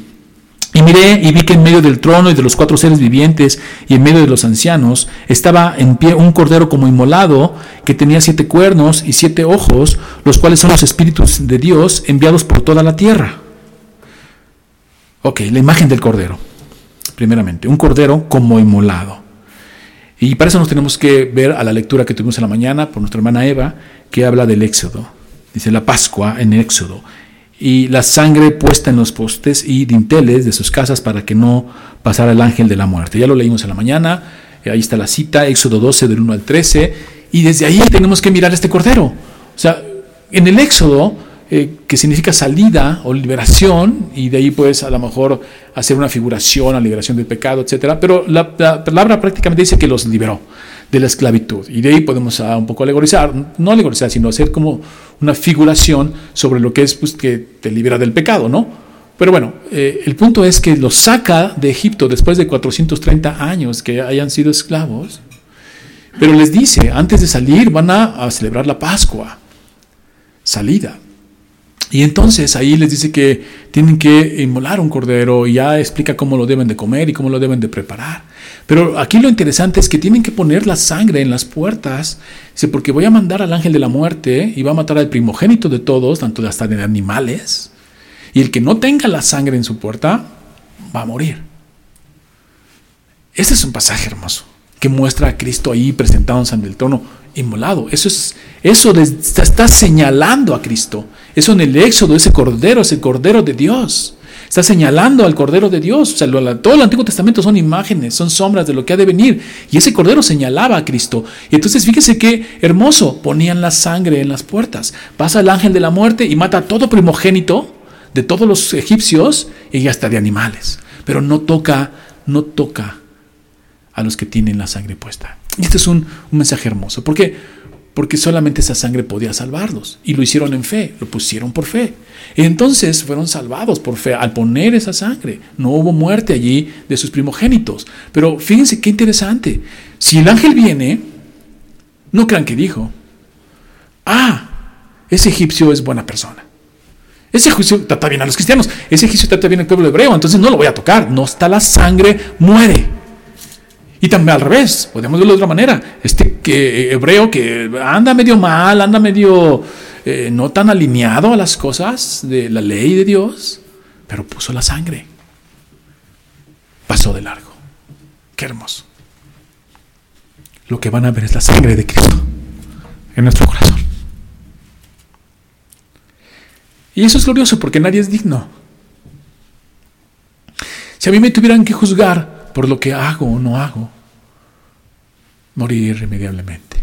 Y miré y vi que en medio del trono y de los cuatro seres vivientes y en medio de los ancianos estaba en pie un cordero como inmolado que tenía siete cuernos y siete ojos, los cuales son los espíritus de Dios enviados por toda la tierra. Ok, la imagen del cordero, primeramente, un cordero como inmolado. Y para eso nos tenemos que ver a la lectura que tuvimos en la mañana por nuestra hermana Eva, que habla del Éxodo. Dice la Pascua en Éxodo y la sangre puesta en los postes y dinteles de sus casas para que no pasara el ángel de la muerte. Ya lo leímos en la mañana, eh, ahí está la cita, Éxodo 12 del 1 al 13, y desde ahí tenemos que mirar este cordero. O sea, en el Éxodo, eh, que significa salida o liberación, y de ahí puedes a lo mejor hacer una figuración a liberación del pecado, etc. Pero la palabra prácticamente dice que los liberó de la esclavitud. Y de ahí podemos un poco alegorizar, no alegorizar, sino hacer como una figuración sobre lo que es pues, que te libera del pecado, ¿no? Pero bueno, eh, el punto es que los saca de Egipto después de 430 años que hayan sido esclavos, pero les dice, antes de salir van a celebrar la Pascua, salida. Y entonces ahí les dice que tienen que inmolar un cordero y ya explica cómo lo deben de comer y cómo lo deben de preparar. Pero aquí lo interesante es que tienen que poner la sangre en las puertas, dice, porque voy a mandar al ángel de la muerte y va a matar al primogénito de todos, tanto hasta de animales, y el que no tenga la sangre en su puerta va a morir. Este es un pasaje hermoso que muestra a Cristo ahí presentado en el trono inmolado. Eso es eso está, señalando a Cristo. Eso en el Éxodo, ese cordero, ese cordero de Dios. Está señalando al Cordero de Dios. O sea, todo el Antiguo Testamento son imágenes, son sombras de lo que ha de venir. Y ese Cordero señalaba a Cristo. Y entonces fíjese qué hermoso. Ponían la sangre en las puertas. Pasa el ángel de la muerte y mata a todo primogénito de todos los egipcios y hasta de animales. Pero no toca, no toca a los que tienen la sangre puesta. Y este es un, un mensaje hermoso. ¿Por qué? Porque solamente esa sangre podía salvarlos. Y lo hicieron en fe, lo pusieron por fe. Entonces fueron salvados por fe al poner esa sangre. No hubo muerte allí de sus primogénitos. Pero fíjense qué interesante. Si el ángel viene, no crean que dijo, ah, ese egipcio es buena persona. Ese egipcio trata bien a los cristianos. Ese egipcio trata bien al pueblo hebreo. Entonces no lo voy a tocar. No está la sangre, muere. Y también al revés, podemos verlo de otra manera. Este que, eh, hebreo que anda medio mal, anda medio eh, no tan alineado a las cosas de la ley de Dios, pero puso la sangre. Pasó de largo. Qué hermoso. Lo que van a ver es la sangre de Cristo en nuestro corazón. Y eso es glorioso porque nadie es digno. Si a mí me tuvieran que juzgar por lo que hago o no hago, moriré irremediablemente.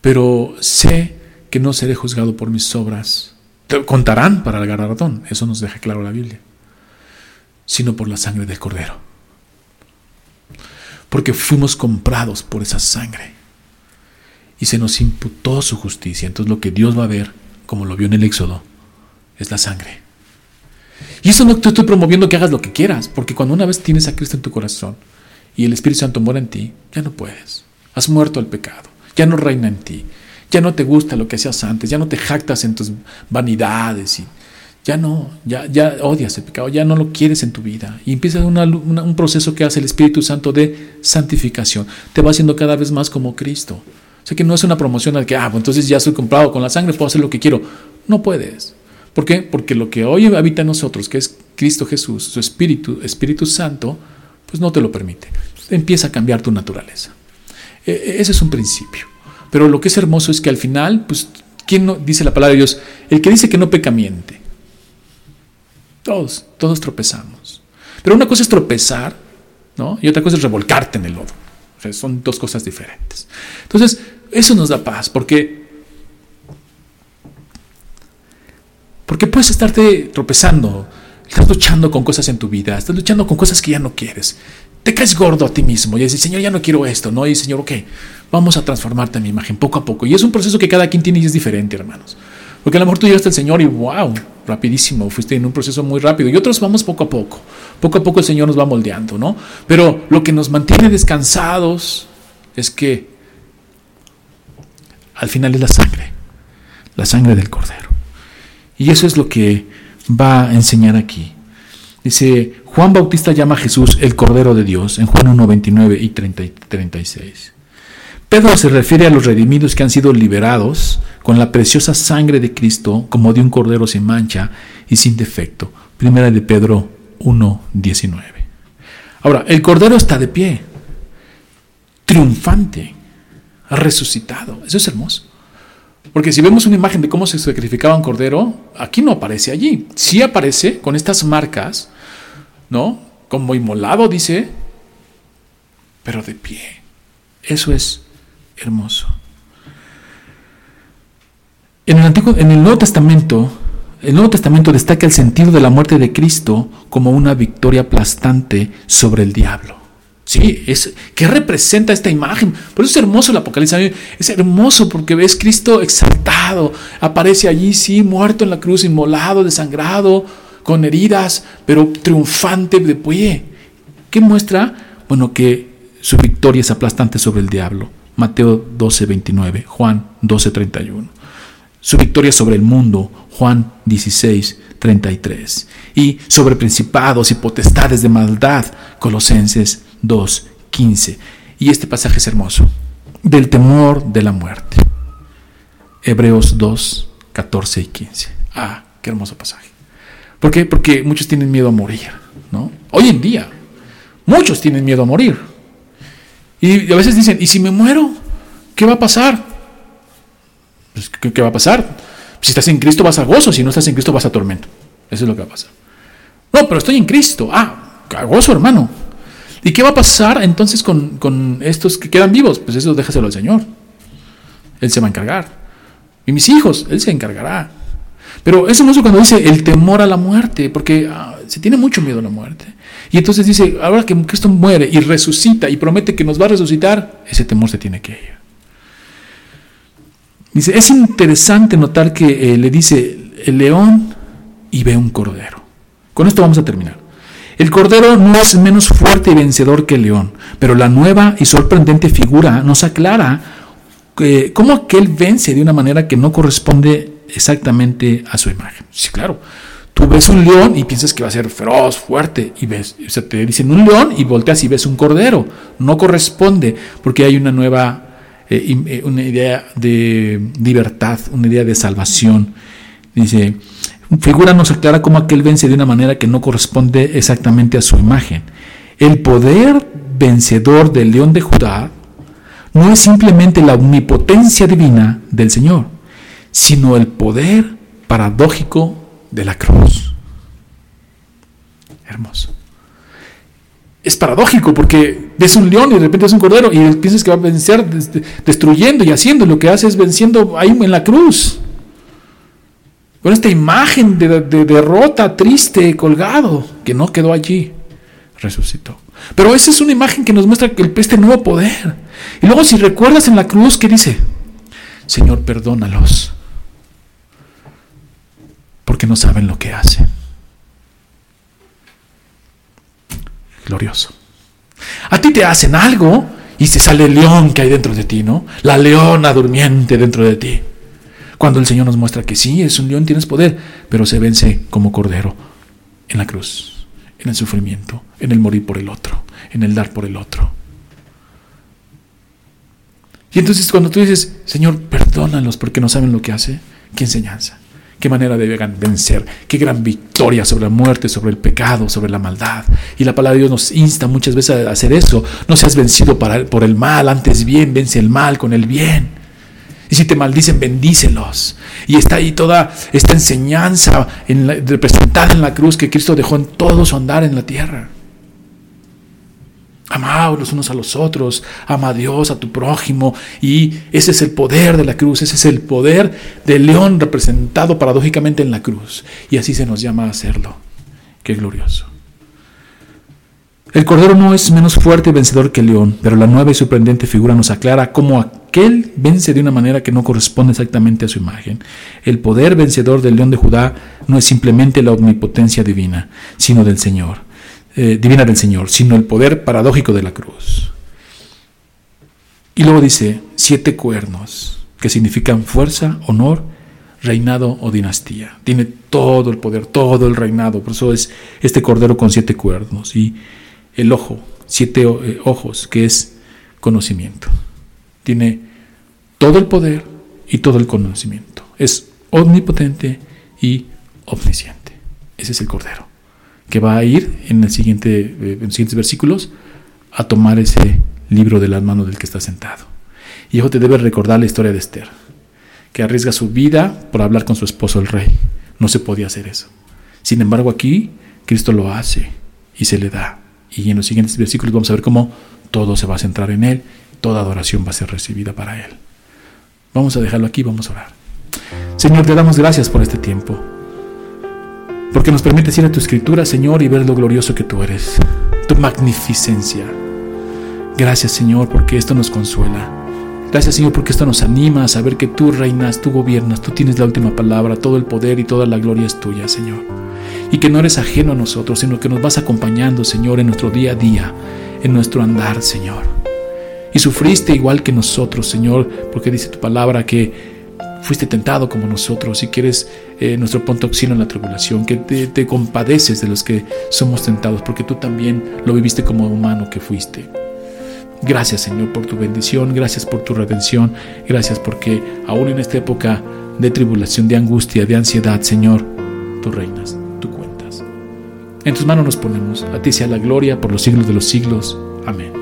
Pero sé que no seré juzgado por mis obras. Contarán para el galardón, eso nos deja claro la Biblia, sino por la sangre del Cordero. porque fuimos comprados por esa sangre. Y se nos imputó su justicia. Entonces lo que Dios va a ver, como lo vio en el Éxodo, es la sangre. Y eso no te estoy promoviendo que hagas lo que quieras, porque cuando una vez tienes a Cristo en tu corazón y el Espíritu Santo mora en ti, ya no puedes. Has muerto al pecado, ya no reina en ti, ya no te gusta lo que hacías antes, ya no te jactas en tus vanidades y ya no, ya, ya odias el pecado, ya no lo quieres en tu vida. Y empieza un proceso que hace el Espíritu Santo de santificación. Te va haciendo cada vez más como Cristo. O sea que no es una promoción al que, ah, pues entonces ya soy comprado con la sangre, puedo hacer lo que quiero. No puedes. ¿Por qué? Porque lo que hoy habita en nosotros, que es Cristo Jesús, su Espíritu, Espíritu Santo, pues no te lo permite. Empieza a cambiar tu naturaleza. E, e, ese es un principio. Pero lo que es hermoso es que al final, pues, ¿quién no, dice la palabra de Dios? El que dice que no peca miente. Todos, todos tropezamos. Pero una cosa es tropezar, ¿no? Y otra cosa es revolcarte en el lodo. son dos cosas diferentes. Entonces, eso nos da paz, porque porque puedes estarte tropezando, estás luchando con cosas en tu vida, estás luchando con cosas que ya no quieres. Te caes gordo a ti mismo y dices, Señor, ya no quiero esto, ¿no? Y Señor, ok, vamos a transformarte en mi imagen poco a poco. Y es un proceso que cada quien tiene y es diferente, hermanos. Porque a lo mejor tú llegaste al Señor y wow, rapidísimo, fuiste en un proceso muy rápido. Y otros vamos poco a poco. Poco a poco el Señor nos va moldeando, ¿no? Pero lo que nos mantiene descansados es que al final es la sangre, la sangre del Cordero. Y eso es lo que va a enseñar aquí. Dice, Juan Bautista llama a Jesús el Cordero de Dios en Juan 1, 29 y 36. Pedro se refiere a los redimidos que han sido liberados con la preciosa sangre de Cristo como de un cordero sin mancha y sin defecto. Primera de Pedro 1.19. Ahora, el cordero está de pie, triunfante, resucitado. Eso es hermoso. Porque si vemos una imagen de cómo se sacrificaba un cordero, aquí no aparece allí. Sí aparece con estas marcas, ¿no? Como inmolado, dice, pero de pie. Eso es hermoso. En el, Antiguo, en el Nuevo Testamento, el Nuevo Testamento destaca el sentido de la muerte de Cristo como una victoria aplastante sobre el diablo. Sí, es, ¿qué representa esta imagen? Por eso es hermoso el Apocalipsis. Es hermoso porque ves Cristo exaltado. Aparece allí, sí, muerto en la cruz, inmolado, desangrado, con heridas, pero triunfante de pie. ¿Qué muestra? Bueno, que su victoria es aplastante sobre el diablo. Mateo 12, 29, Juan 12, 31. Su victoria sobre el mundo, Juan 16, 33. Y sobre principados y potestades de maldad, Colosenses 2, 15. Y este pasaje es hermoso. Del temor de la muerte. Hebreos 2, 14 y 15. Ah, qué hermoso pasaje. ¿Por qué? Porque muchos tienen miedo a morir, ¿no? Hoy en día, muchos tienen miedo a morir. Y a veces dicen, ¿y si me muero? ¿Qué va a pasar? Pues, ¿qué, va a pasar? Si estás en Cristo vas a gozo, si no estás en Cristo vas a tormento. Eso es lo que va a pasar. No, pero estoy en Cristo. Ah, a gozo, hermano. ¿Y qué va a pasar entonces con, estos que quedan vivos? Pues eso déjaselo al Señor. Él se va a encargar. Y mis hijos, Él se encargará. Pero es hermoso cuando dice el temor a la muerte, porque ah, se tiene mucho miedo a la muerte. Y entonces dice, ahora que Cristo muere y resucita y promete que nos va a resucitar, ese temor se tiene que ir. Dice, es interesante notar que eh, le dice el león y ve un cordero. Con esto vamos a terminar. El cordero no es menos fuerte y vencedor que el león, pero la nueva y sorprendente figura nos aclara eh, cómo aquel vence de una manera que no corresponde exactamente a su imagen. Sí, claro. Tú ves un león y piensas que va a ser feroz, fuerte, y ves, o sea, te dicen un león y volteas y ves un cordero. No corresponde, porque hay una nueva, eh, eh, una idea de libertad, una idea de salvación. Dice, figura nos aclara cómo aquel vence de una manera que no corresponde exactamente a su imagen. El poder vencedor del león de Judá no es simplemente la omnipotencia divina del Señor, sino el poder paradójico de la cruz. Hermoso. Es paradójico porque ves un león y de repente es un cordero y piensas que va a vencer destruyendo y haciendo. Lo que hace es venciendo ahí en la cruz. Con esta imagen de, de derrota triste, colgado, que no quedó allí, resucitó. Pero esa es una imagen que nos muestra el, este nuevo poder. Y luego si recuerdas en la cruz que dice, Señor, perdónalos, porque no saben lo que hacen. Glorioso. A ti te hacen algo y se sale el león que hay dentro de ti, ¿no? La leona durmiente dentro de ti. Cuando el Señor nos muestra que sí, es un león, tienes poder, pero se vence como cordero en la cruz, en el sufrimiento, en el morir por el otro, en el dar por el otro. Y entonces cuando tú dices, Señor, perdónalos porque no saben lo que hace, qué enseñanza, qué manera de vencer, qué gran victoria sobre la muerte, sobre el pecado, sobre la maldad. Y la palabra de Dios nos insta muchas veces a hacer eso. No seas vencido por el mal, antes bien, vence el mal con el bien. Y si te maldicen, bendícelos. Y está ahí toda esta enseñanza representada en la cruz que Cristo dejó en todo su andar en la tierra. Amaos los unos a los otros, ama a Dios, a tu prójimo. Y ese es el poder de la cruz, ese es el poder del león representado paradójicamente en la cruz. Y así se nos llama a hacerlo. Qué glorioso. El cordero no es menos fuerte y vencedor que el león, pero la nueva y sorprendente figura nos aclara cómo aquel vence de una manera que no corresponde exactamente a su imagen. El poder vencedor del león de Judá no es simplemente la omnipotencia divina, sino del Señor, eh, divina del Señor, sino el poder paradójico de la cruz. Y luego dice siete cuernos, que significan fuerza, honor, reinado o dinastía. Tiene todo el poder, todo el reinado. Por eso es este cordero con siete cuernos. Y el ojo, siete eh, ojos, que es conocimiento. Tiene todo el poder y todo el conocimiento. Es omnipotente y omnisciente. Ese es el Cordero, que va a ir en, el siguiente, eh, en los siguientes versículos a tomar ese libro de las manos del que está sentado. Y eso te debe recordar la historia de Esther, que arriesga su vida por hablar con su esposo el rey. No se podía hacer eso. Sin embargo, aquí Cristo lo hace y se le da. Y en los siguientes versículos vamos a ver cómo todo se va a centrar en Él, toda adoración va a ser recibida para Él. Vamos a dejarlo aquí, vamos a orar. Señor, te damos gracias por este tiempo, porque nos permites ir a tu escritura, Señor, y ver lo glorioso que tú eres, tu magnificencia. Gracias, Señor, porque esto nos consuela. Gracias, Señor, porque esto nos anima a saber que tú reinas, tú gobiernas, tú tienes la última palabra, todo el poder y toda la gloria es tuya, Señor y que no eres ajeno a nosotros, sino que nos vas acompañando, Señor, en nuestro día a día, en nuestro andar, Señor. Y sufriste igual que nosotros, Señor, porque dice tu palabra que fuiste tentado como nosotros y que eres eh, nuestro auxilio en la tribulación, que te, te compadeces de los que somos tentados, porque tú también lo viviste como humano que fuiste. Gracias Señor por tu bendición, gracias por tu redención, gracias porque aún en esta época de tribulación, de angustia, de ansiedad, Señor, tú reinas. En tus manos nos ponemos. A ti sea la gloria por los siglos de los siglos. Amén.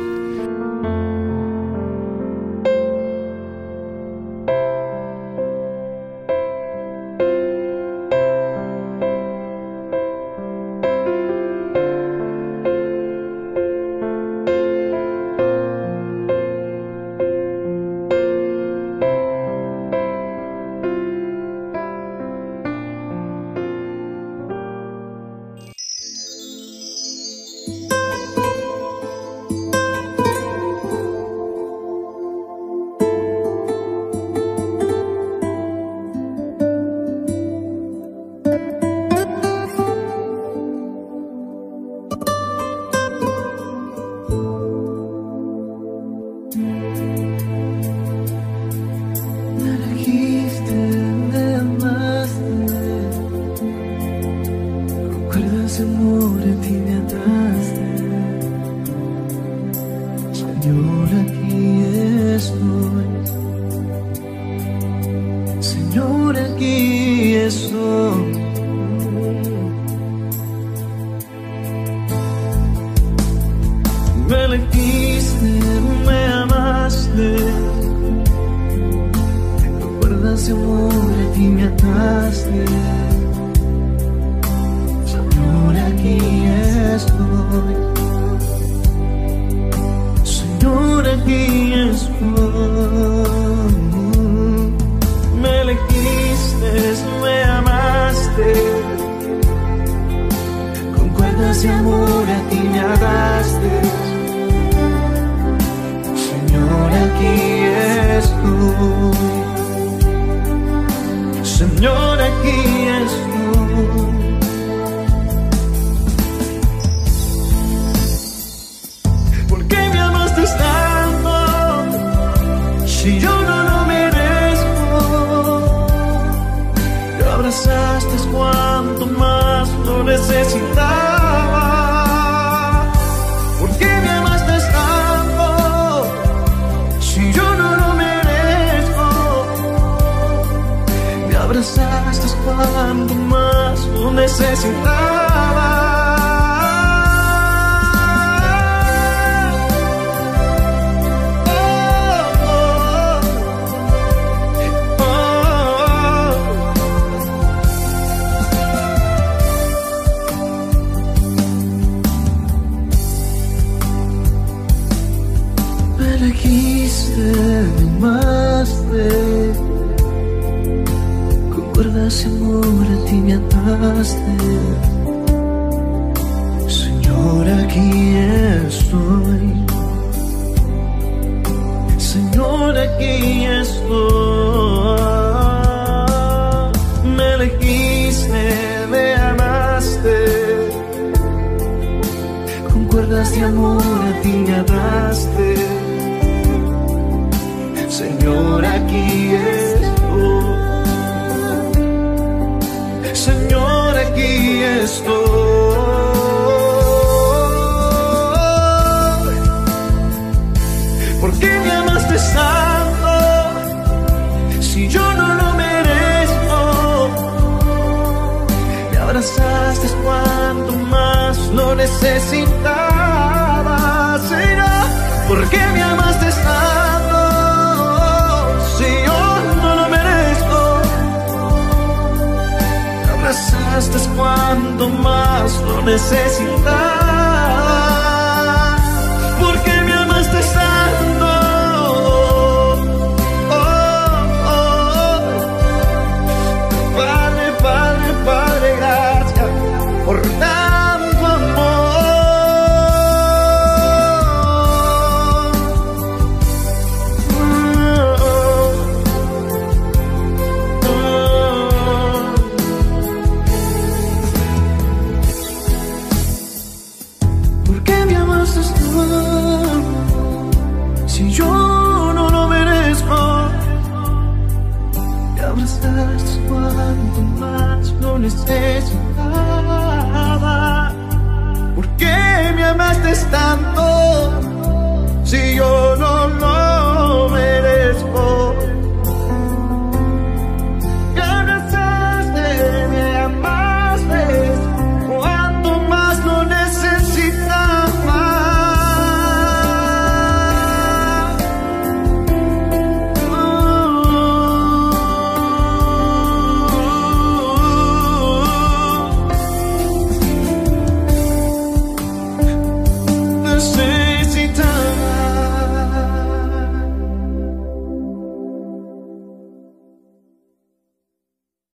você se entrar. was there. necesitaba. Será porque me amaste tanto. Si yo no lo merezco, me abrazaste cuando más lo necesitaba.